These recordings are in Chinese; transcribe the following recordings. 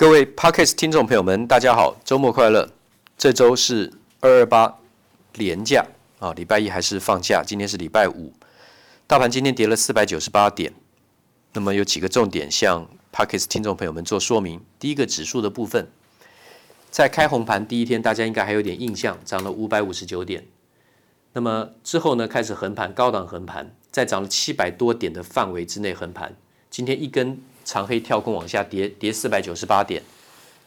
各位 Podcast 听众朋友们，大家好，周末快乐！这周是二二八连假啊，礼拜一还是放假？今天是礼拜五，大盘今天跌了四百九十八点。那么有几个重点向 Podcast 听众朋友们做说明。第一个指数的部分，在开红盘第一天，大家应该还有点印象，涨了五百五十九点。那么之后呢，开始横盘，高档横盘，在涨了七百多点的范围之内横盘。今天一根。长黑跳空往下跌，跌四百九十八点，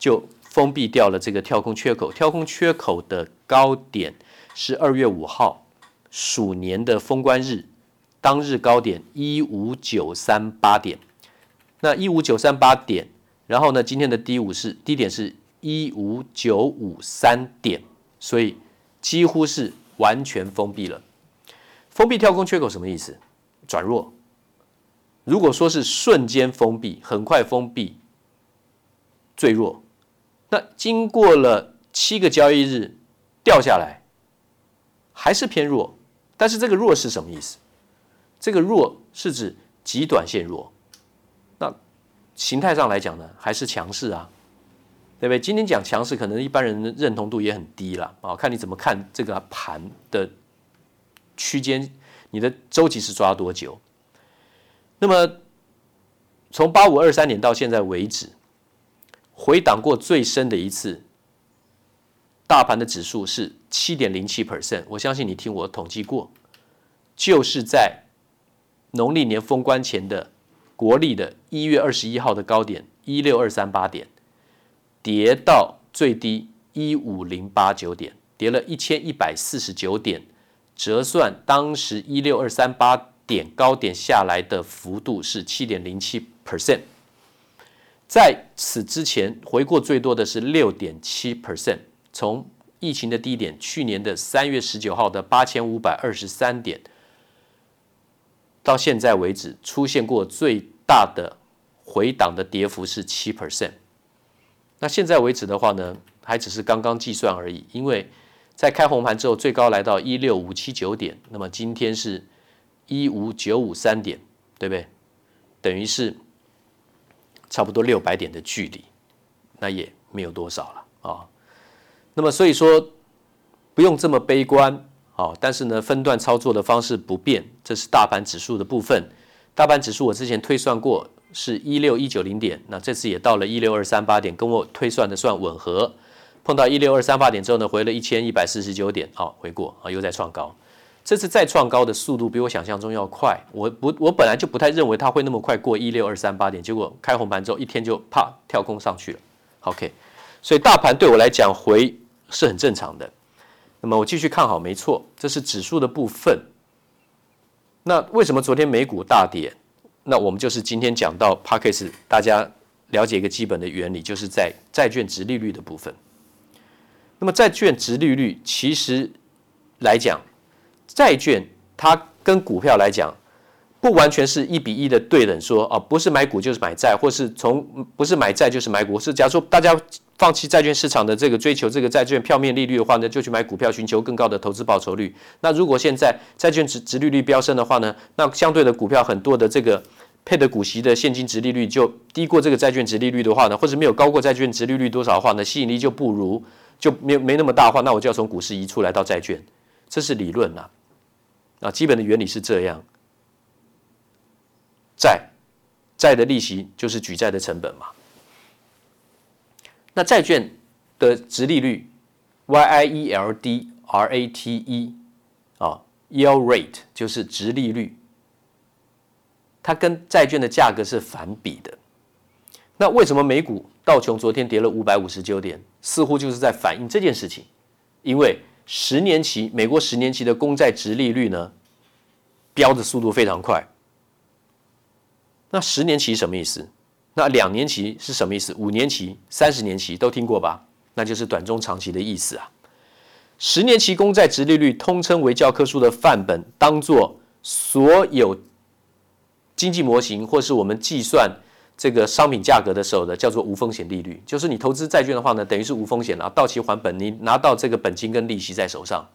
就封闭掉了这个跳空缺口。跳空缺口的高点是二月五号鼠年的封关日，当日高点一五九三八点。那一五九三八点，然后呢，今天的低五是低点是一五九五三点，所以几乎是完全封闭了。封闭跳空缺口什么意思？转弱。如果说是瞬间封闭，很快封闭，最弱，那经过了七个交易日掉下来，还是偏弱。但是这个弱是什么意思？这个弱是指极短线弱。那形态上来讲呢，还是强势啊，对不对？今天讲强势，可能一般人的认同度也很低了啊，看你怎么看这个盘的区间，你的周期是抓多久？那么，从八五二三年到现在为止，回档过最深的一次，大盘的指数是七点零七 percent。我相信你听我统计过，就是在农历年封关前的国历的一月二十一号的高点一六二三八点，跌到最低一五零八九点，跌了一千一百四十九点，折算当时一六二三八。点高点下来的幅度是七点零七 percent，在此之前回过最多的是六点七 percent。从疫情的低点，去年的三月十九号的八千五百二十三点，到现在为止出现过最大的回档的跌幅是七 percent。那现在为止的话呢，还只是刚刚计算而已，因为在开红盘之后最高来到一六五七九点，那么今天是。一五九五三点，对不对？等于是差不多六百点的距离，那也没有多少了啊、那么所以说不用这么悲观啊、哦。但是呢，分段操作的方式不变，这是大盘指数的部分。大盘指数我之前推算过是一六一九零点，那这次也到了一六二三八点，跟我推算的算吻合。碰到一六二三八点之后呢，回了一千一百四十九点，好、哦，回过啊，又在创高。这次再创高的速度比我想象中要快，我不，我本来就不太认为它会那么快过一六二三八点，结果开红盘之后一天就啪跳空上去了。OK，所以大盘对我来讲回是很正常的。那么我继续看好，没错，这是指数的部分。那为什么昨天美股大跌？那我们就是今天讲到 Podcast 大家了解一个基本的原理，就是在债券殖利率的部分。那么债券殖利率其实来讲，债券它跟股票来讲，不完全是一比一的对等说，说哦，不是买股就是买债，或是从不是买债就是买股。是假如说大家放弃债券市场的这个追求这个债券票面利率的话呢，就去买股票，寻求更高的投资报酬率。那如果现在债券值值利率飙升的话呢，那相对的股票很多的这个配的股息的现金值利率就低过这个债券值利率的话呢，或者没有高过债券值利率多少的话呢，吸引力就不如就没没那么大的话，那我就要从股市移出来到债券，这是理论呐。啊，啊基本的原理是这样，债债的利息就是举债的成本嘛。那债券的殖利率，Y I E L D R A T E 啊，yield rate 就是殖利率，它跟债券的价格是反比的。那为什么美股道琼昨天跌了五百五十九点，似乎就是在反映这件事情？因为十年期美国十年期的公债殖利率呢，飙的速度非常快。那十年期什么意思？那两年期是什么意思？五年期、三十年期都听过吧？那就是短中长期的意思啊。十年期公债殖利率通称为教科书的范本，当做所有经济模型或是我们计算这个商品价格的时候的叫做无风险利率，就是你投资债券的话呢，等于是无风险了，到期还本，你拿到这个本金跟利息在手上，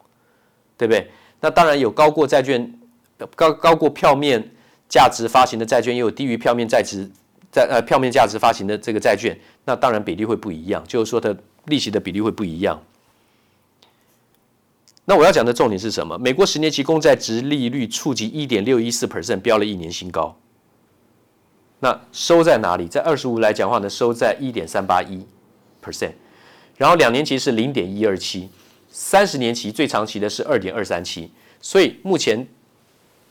对不对？那当然有高过债券高高过票面价值发行的债券，也有低于票面债值在呃票面价值发行的这个债券，那当然比例会不一样，就是说它利息的比例会不一样。那我要讲的重点是什么？美国十年期公债殖利率触及一点六一四 percent，飙了一年新高。那收在哪里？在二十五来讲话呢，收在一点三八一 percent，然后两年期是零点一二七，三十年期最长期的是二点二三七，所以目前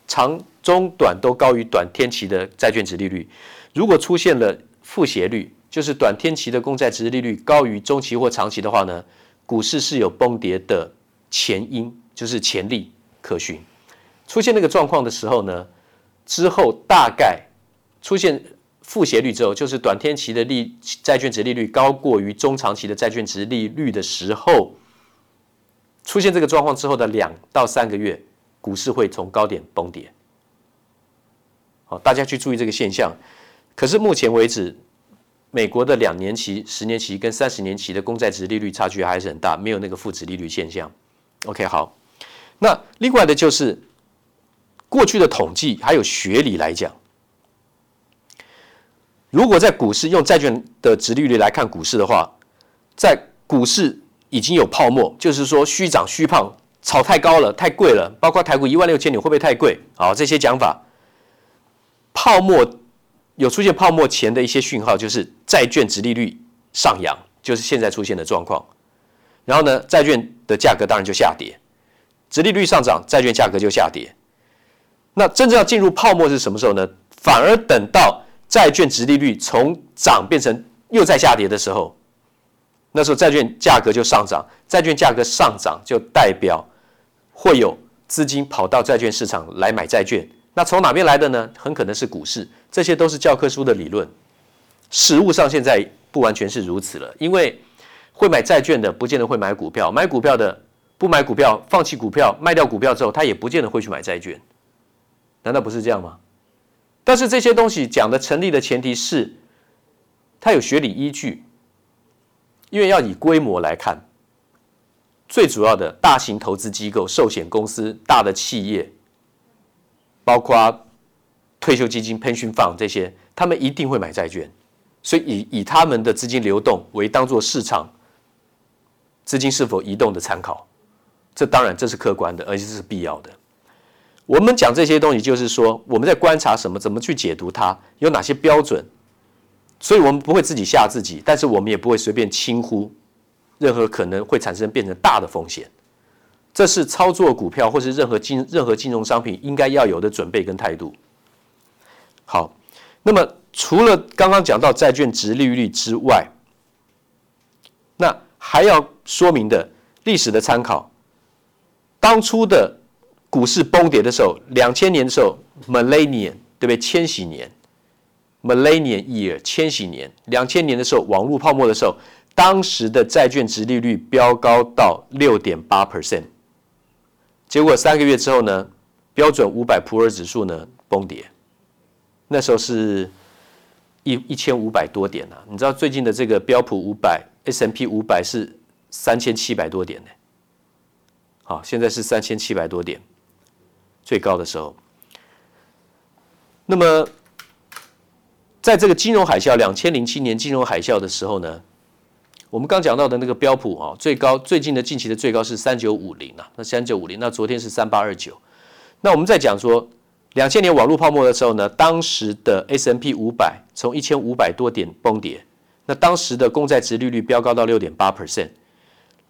长中短都高于短天期的债券殖利率。如果出现了负斜率，就是短天期的公债殖利率高于中期或长期的话呢，股市是有崩跌的。前因就是潜力可循，出现那个状况的时候呢，之后大概出现负斜率之后，就是短天期的利债券殖利率高过于中长期的债券殖利率的时候，出现这个状况之后的两到三个月，股市会从高点崩跌。好，大家去注意这个现象。可是目前为止，美国的两年期、十年期跟三十年期的公债殖利率差距还是很大，没有那个负殖利率现象。OK，好，那另外的就是过去的统计还有学理来讲，如果在股市用债券的殖利率来看股市的话，在股市已经有泡沫，就是说虚涨虚胖，炒太高了，太贵了，包括台股一万六千点会不会太贵？好，这些讲法，泡沫有出现泡沫前的一些讯号，就是债券殖利率上扬，就是现在出现的状况。然后呢，债券的价格当然就下跌，殖利率上涨，债券价格就下跌。那真正要进入泡沫是什么时候呢？反而等到债券殖利率从涨变成又在下跌的时候，那时候债券价格就上涨，债券价格上涨就代表会有资金跑到债券市场来买债券。那从哪边来的呢？很可能是股市。这些都是教科书的理论，实物上现在不完全是如此了，因为。会买债券的，不见得会买股票；买股票的，不买股票，放弃股票，卖掉股票之后，他也不见得会去买债券。难道不是这样吗？但是这些东西讲的成立的前提是，它有学理依据，因为要以规模来看，最主要的大型投资机构、寿险公司、大的企业，包括退休基金、pension fund 这些，他们一定会买债券，所以以以他们的资金流动为当做市场。资金是否移动的参考，这当然这是客观的，而且这是必要的。我们讲这些东西，就是说我们在观察什么，怎么去解读它，有哪些标准。所以我们不会自己吓自己，但是我们也不会随便轻忽任何可能会产生变成大的风险。这是操作股票或是任何金任何金融商品应该要有的准备跟态度。好，那么除了刚刚讲到债券殖利率之外，那还要说明的历史的参考，当初的股市崩跌的时候，两千年的时候，Millennium 对不对？千禧年，Millennium Year 千禧年，两千年的时候，网络泡沫的时候，当时的债券殖利率飙高到六点八 percent，结果三个月之后呢，标准五百普尔指数呢崩跌，那时候是一一千五百多点啊，你知道最近的这个标普五百。S M P 五百是三千七百多点呢，好，现在是三千七百多点，最高的时候。那么，在这个金融海啸，两千零七年金融海啸的时候呢，我们刚讲到的那个标普啊，最高最近的近期的最高是三九五零啊，那三九五零，那昨天是三八二九。那我们在讲说，两千年网络泡沫的时候呢，当时的 S&P 五百从一千五百多点崩跌。那当时的公债殖利率飙高到六点八 percent，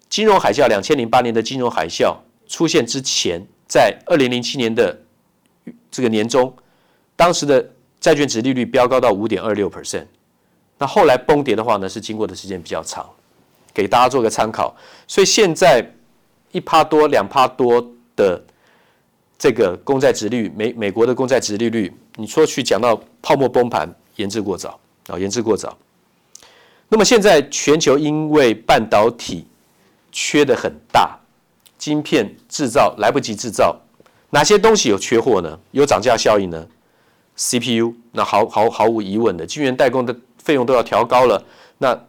金融海啸两千零八年的金融海啸出现之前，在二零零七年的这个年中，当时的债券殖利率飙高到五点二六 percent，那后来崩跌的话呢，是经过的时间比较长，给大家做个参考。所以现在一趴多、两趴多的这个公债殖利率，美美国的公债殖利率，你说去讲到泡沫崩盘，言之过早啊，言之过早。那么现在全球因为半导体缺的很大，晶片制造来不及制造，哪些东西有缺货呢？有涨价效应呢？CPU 那毫毫毫无疑问的，晶圆代工的费用都要调高了。那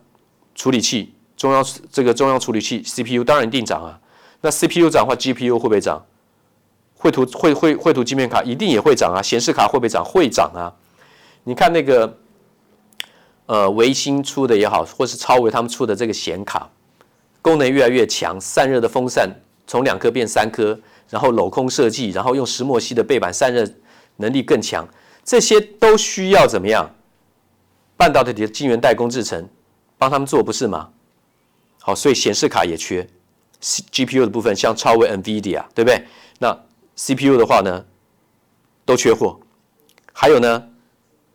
处理器中央这个中央处理器 CPU 当然一定涨啊。那 CPU 涨的话，GPU 会不会涨？绘图绘绘绘图晶片卡一定也会涨啊。显示卡会不会涨？会涨啊。你看那个。呃微星出的也好，或是超微他们出的这个显卡，功能越来越强，散热的风扇从两颗变三颗，然后镂空设计，然后用石墨烯的背板散热能力更强，这些都需要怎么样？半导体的晶圆代工制程帮他们做不是吗？好，所以显示卡也缺，GPU 的部分像超微、NVIDIA，对不对？那 CPU 的话呢，都缺货。还有呢，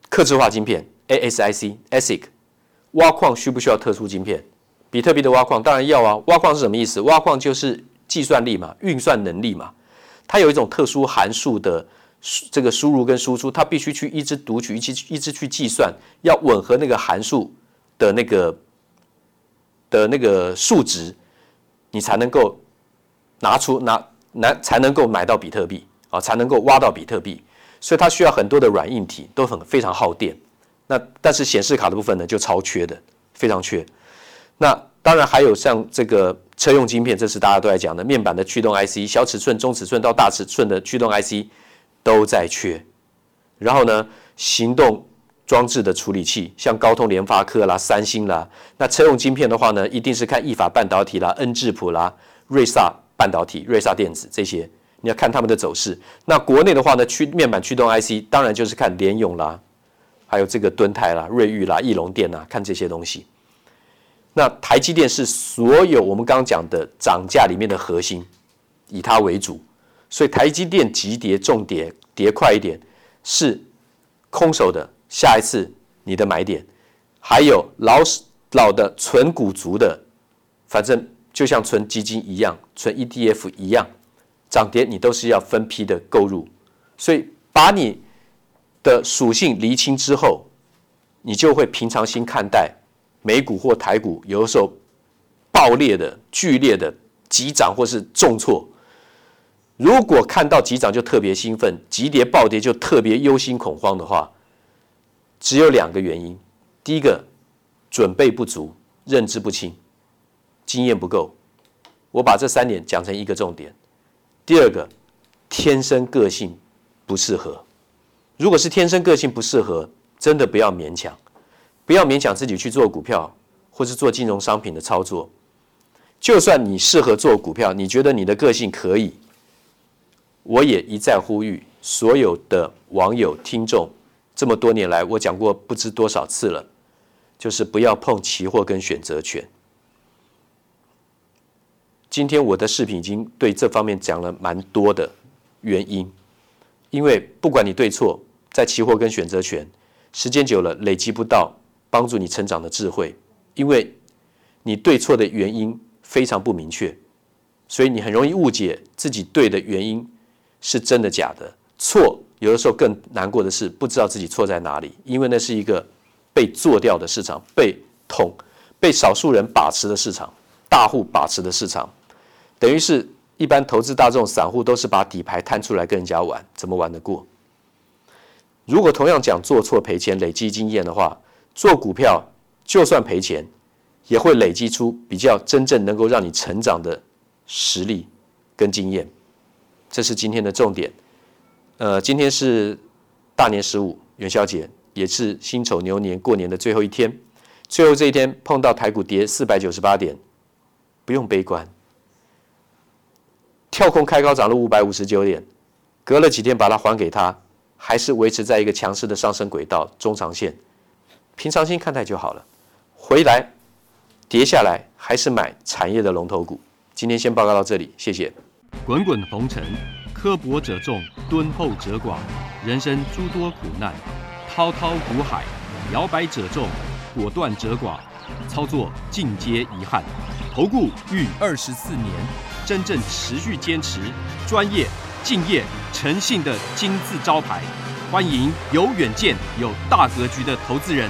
刻制化晶片 ASIC、ASIC，挖矿需不需要特殊晶片？比特币的挖矿当然要啊。挖矿是什么意思？挖矿就是计算力嘛，运算能力嘛。它有一种特殊函数的这个输入跟输出，它必须去一直读取，一直一直去计算，要吻合那个函数的那个的那个数值，你才能够拿出拿拿才能够买到比特币啊，才能够挖到比特币。所以它需要很多的软硬体，都很非常耗电。那但是显示卡的部分呢，就超缺的，非常缺。那当然还有像这个车用晶片，这是大家都在讲的面板的驱动 IC，小尺寸、中尺寸到大尺寸的驱动 IC 都在缺。然后呢，行动装置的处理器，像高通、联发科啦、三星啦。那车用晶片的话呢，一定是看意法半导体啦、恩智浦啦、瑞萨半导体、瑞萨电子这些。你要看他们的走势。那国内的话呢，驱面板驱动 IC 当然就是看联咏啦，还有这个敦泰啦、瑞昱啦、翼龙电啦，看这些东西。那台积电是所有我们刚刚讲的涨价里面的核心，以它为主。所以台积电急跌重跌，跌快一点是空手的，下一次你的买点。还有老老的存股族的，反正就像存基金一样，存 ETF 一样。涨跌你都是要分批的购入，所以把你的属性厘清之后，你就会平常心看待美股或台股，有的时候爆裂的、剧烈的急涨或是重挫。如果看到急涨就特别兴奋，急跌暴跌就特别忧心恐慌的话，只有两个原因：第一个，准备不足、认知不清、经验不够。我把这三点讲成一个重点。第二个，天生个性不适合。如果是天生个性不适合，真的不要勉强，不要勉强自己去做股票或是做金融商品的操作。就算你适合做股票，你觉得你的个性可以，我也一再呼吁所有的网友听众，这么多年来我讲过不知多少次了，就是不要碰期货跟选择权。今天我的视频已经对这方面讲了蛮多的原因，因为不管你对错，在期货跟选择权，时间久了累积不到帮助你成长的智慧，因为你对错的原因非常不明确，所以你很容易误解自己对的原因是真的假的。错有的时候更难过的是不知道自己错在哪里，因为那是一个被做掉的市场，被统被少数人把持的市场，大户把持的市场。等于是一般投资大众散户都是把底牌摊出来跟人家玩，怎么玩得过？如果同样讲做错赔钱累积经验的话，做股票就算赔钱，也会累积出比较真正能够让你成长的实力跟经验。这是今天的重点。呃，今天是大年十五元宵节，也是辛丑牛年过年的最后一天。最后这一天碰到台股跌四百九十八点，不用悲观。跳空开高涨了五百五十九点，隔了几天把它还给他，还是维持在一个强势的上升轨道，中长线，平常心看待就好了。回来跌下来还是买产业的龙头股。今天先报告到这里，谢谢。滚滚红尘，刻薄者众，敦厚者寡；人生诸多苦难，滔滔苦海，摇摆者众，果断者寡。操作尽皆遗憾。投顾逾二十四年。真正持续坚持、专业、敬业、诚信的金字招牌，欢迎有远见、有大格局的投资人